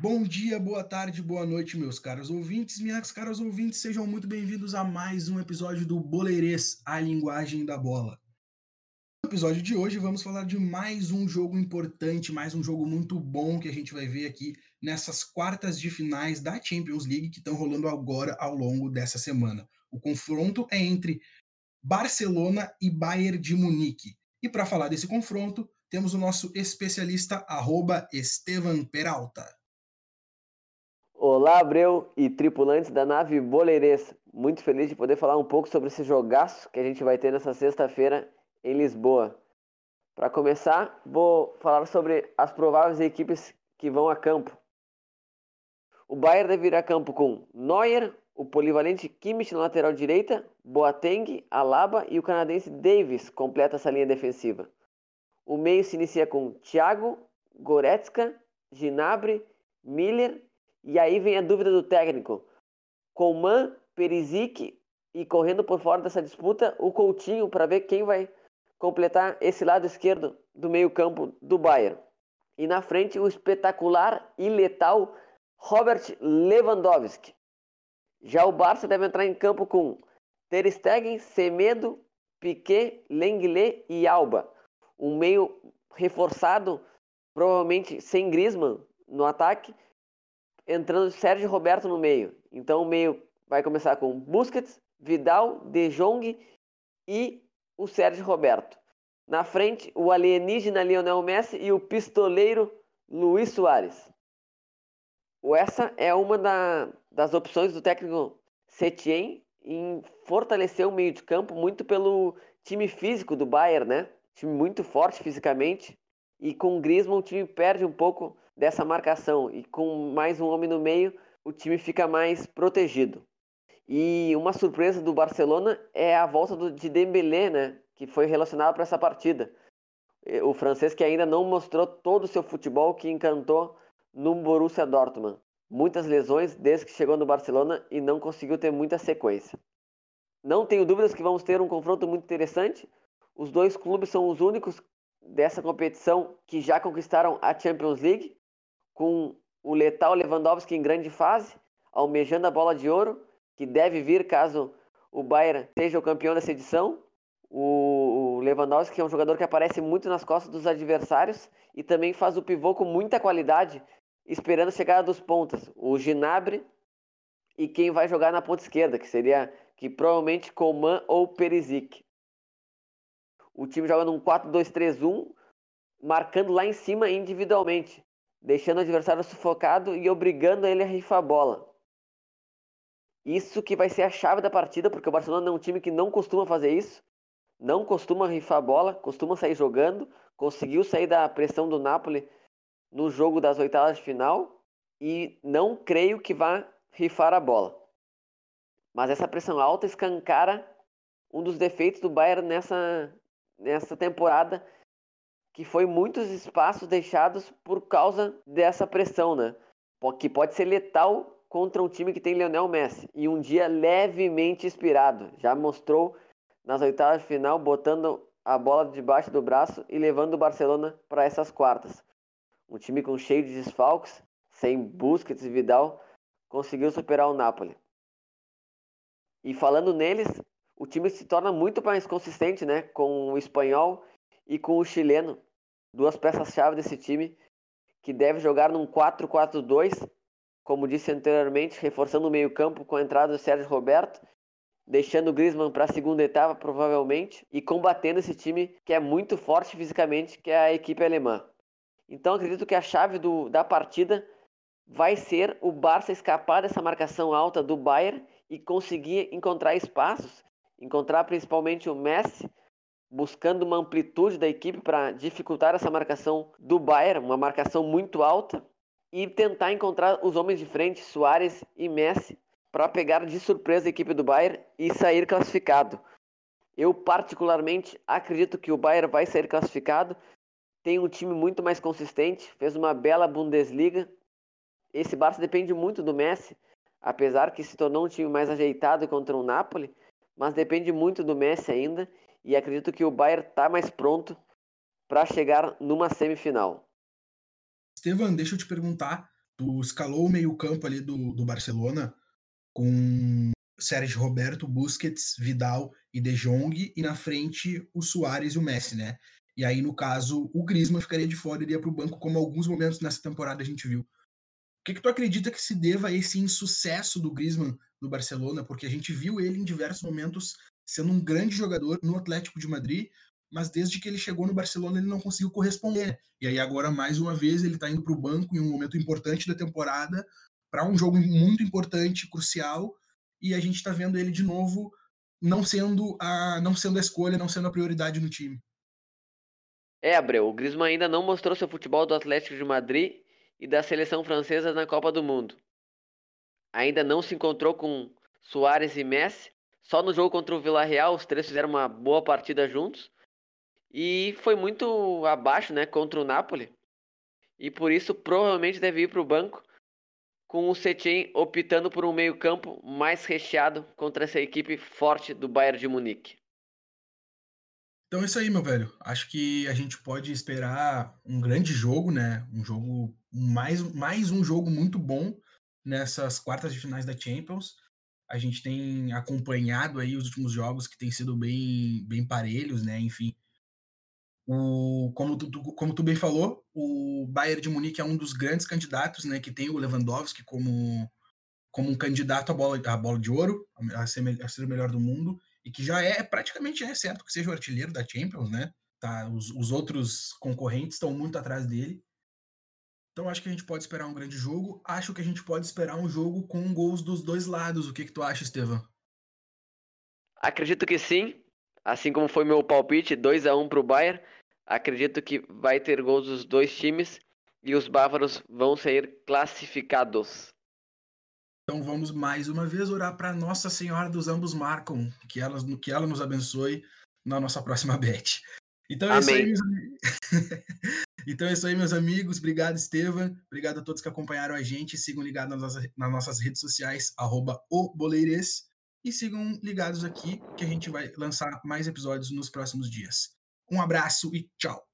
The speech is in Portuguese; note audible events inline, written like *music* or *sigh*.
Bom dia, boa tarde, boa noite, meus caros ouvintes. Minhas caras ouvintes, sejam muito bem-vindos a mais um episódio do Boleirês, a linguagem da bola. No episódio de hoje, vamos falar de mais um jogo importante, mais um jogo muito bom que a gente vai ver aqui nessas quartas de finais da Champions League que estão rolando agora ao longo dessa semana. O confronto é entre Barcelona e Bayern de Munique. E para falar desse confronto, temos o nosso especialista, arroba Estevan Peralta. Olá, Abreu e tripulantes da nave Boleirês. Muito feliz de poder falar um pouco sobre esse jogaço que a gente vai ter nessa sexta-feira em Lisboa. Para começar, vou falar sobre as prováveis equipes que vão a campo. O Bayern deve ir a campo com Neuer, o polivalente Kimmich na lateral direita, Boateng, Alaba e o canadense Davis completa essa linha defensiva. O meio se inicia com Thiago, Goretzka, Gnabry, Miller e aí vem a dúvida do técnico. Coman, Perisic e correndo por fora dessa disputa, o Coutinho para ver quem vai completar esse lado esquerdo do meio-campo do Bayern. E na frente o espetacular e letal Robert Lewandowski. Já o Barça deve entrar em campo com Ter Stegen, Semedo, Piquet, Lenglet e Alba. Um meio reforçado, provavelmente sem Griezmann no ataque, entrando Sérgio Roberto no meio. Então o meio vai começar com Busquets, Vidal, De Jong e o Sérgio Roberto. Na frente, o alienígena Lionel Messi e o pistoleiro Luiz Soares. Essa é uma da, das opções do técnico Setien em fortalecer o meio de campo muito pelo time físico do Bayern, né? Time muito forte fisicamente. E com o Griezmann o time perde um pouco dessa marcação e com mais um homem no meio, o time fica mais protegido. E uma surpresa do Barcelona é a volta do, de Dembélé, né, que foi relacionado para essa partida. O francês que ainda não mostrou todo o seu futebol que encantou no Borussia Dortmund. Muitas lesões desde que chegou no Barcelona e não conseguiu ter muita sequência. Não tenho dúvidas que vamos ter um confronto muito interessante. Os dois clubes são os únicos dessa competição que já conquistaram a Champions League com o letal Lewandowski em grande fase, almejando a bola de ouro, que deve vir caso o Bayern seja o campeão dessa edição. O Lewandowski é um jogador que aparece muito nas costas dos adversários e também faz o pivô com muita qualidade, esperando a chegada dos pontas. O Ginabre e quem vai jogar na ponta esquerda, que seria que provavelmente Coman ou Perisic. O time joga num 4-2-3-1, marcando lá em cima individualmente deixando o adversário sufocado e obrigando ele a rifar a bola. Isso que vai ser a chave da partida, porque o Barcelona é um time que não costuma fazer isso, não costuma rifar a bola, costuma sair jogando, conseguiu sair da pressão do Napoli no jogo das oitavas de final e não creio que vá rifar a bola. Mas essa pressão alta escancara um dos defeitos do Bayern nessa, nessa temporada que foi muitos espaços deixados por causa dessa pressão, né? Que pode ser letal contra um time que tem Lionel Messi e um dia levemente inspirado. Já mostrou nas oitavas de final botando a bola debaixo do braço e levando o Barcelona para essas quartas. Um time com cheio de desfalques, sem Busquets e Vidal, conseguiu superar o Napoli. E falando neles, o time se torna muito mais consistente, né, com o espanhol e com o chileno, duas peças-chave desse time, que deve jogar num 4-4-2, como disse anteriormente, reforçando o meio-campo com a entrada do Sérgio Roberto, deixando o Griezmann para a segunda etapa, provavelmente, e combatendo esse time que é muito forte fisicamente, que é a equipe alemã. Então acredito que a chave do, da partida vai ser o Barça escapar dessa marcação alta do Bayern e conseguir encontrar espaços, encontrar principalmente o Messi buscando uma amplitude da equipe para dificultar essa marcação do Bayern, uma marcação muito alta, e tentar encontrar os homens de frente, Soares e Messi, para pegar de surpresa a equipe do Bayern e sair classificado. Eu particularmente acredito que o Bayern vai sair classificado. Tem um time muito mais consistente, fez uma bela Bundesliga. Esse Barça depende muito do Messi, apesar que se tornou um time mais ajeitado contra o Napoli, mas depende muito do Messi ainda e acredito que o Bayern está mais pronto para chegar numa semifinal. Estevan, deixa eu te perguntar, tu escalou o meio-campo ali do, do Barcelona com Sérgio Roberto, Busquets, Vidal e De Jong, e na frente o Soares e o Messi, né? E aí, no caso, o Griezmann ficaria de fora iria para o banco, como alguns momentos nessa temporada a gente viu. O que, que tu acredita que se deva a esse insucesso do Griezmann no Barcelona? Porque a gente viu ele em diversos momentos sendo um grande jogador no Atlético de Madrid, mas desde que ele chegou no Barcelona ele não conseguiu corresponder. E aí agora, mais uma vez, ele está indo para o banco em um momento importante da temporada, para um jogo muito importante, crucial, e a gente está vendo ele de novo não sendo a não sendo a escolha, não sendo a prioridade no time. É, Abreu, o Griezmann ainda não mostrou seu futebol do Atlético de Madrid e da seleção francesa na Copa do Mundo. Ainda não se encontrou com Soares e Messi. Só no jogo contra o Villarreal os três fizeram uma boa partida juntos. E foi muito abaixo, né, contra o Napoli. E por isso provavelmente deve ir para o banco com o Setien optando por um meio-campo mais recheado contra essa equipe forte do Bayern de Munique. Então é isso aí, meu velho. Acho que a gente pode esperar um grande jogo, né? Um jogo mais mais um jogo muito bom nessas quartas de finais da Champions. A gente tem acompanhado aí os últimos jogos que têm sido bem bem parelhos, né? Enfim, o, como, tu, como tu bem falou, o Bayern de Munique é um dos grandes candidatos, né, que tem o Lewandowski como, como um candidato à bola, à bola de ouro, a ser, a ser o melhor do mundo, e que já é praticamente é certo que seja o artilheiro da Champions, né? Tá, os, os outros concorrentes estão muito atrás dele. Então acho que a gente pode esperar um grande jogo. Acho que a gente pode esperar um jogo com gols dos dois lados. O que, que tu acha, Estevam? Acredito que sim. Assim como foi meu palpite, 2 a 1 para o Bayern. Acredito que vai ter gols dos dois times e os bávaros vão ser classificados. Então vamos mais uma vez orar para Nossa Senhora dos ambos marcam, que ela, que ela nos abençoe na nossa próxima bet. Então é Amém. isso aí, meus amigos. *laughs* então é isso aí, meus amigos. Obrigado, Estevam. Obrigado a todos que acompanharam a gente. Sigam ligados nas nossas, nas nossas redes sociais, arroba. E sigam ligados aqui, que a gente vai lançar mais episódios nos próximos dias. Um abraço e tchau!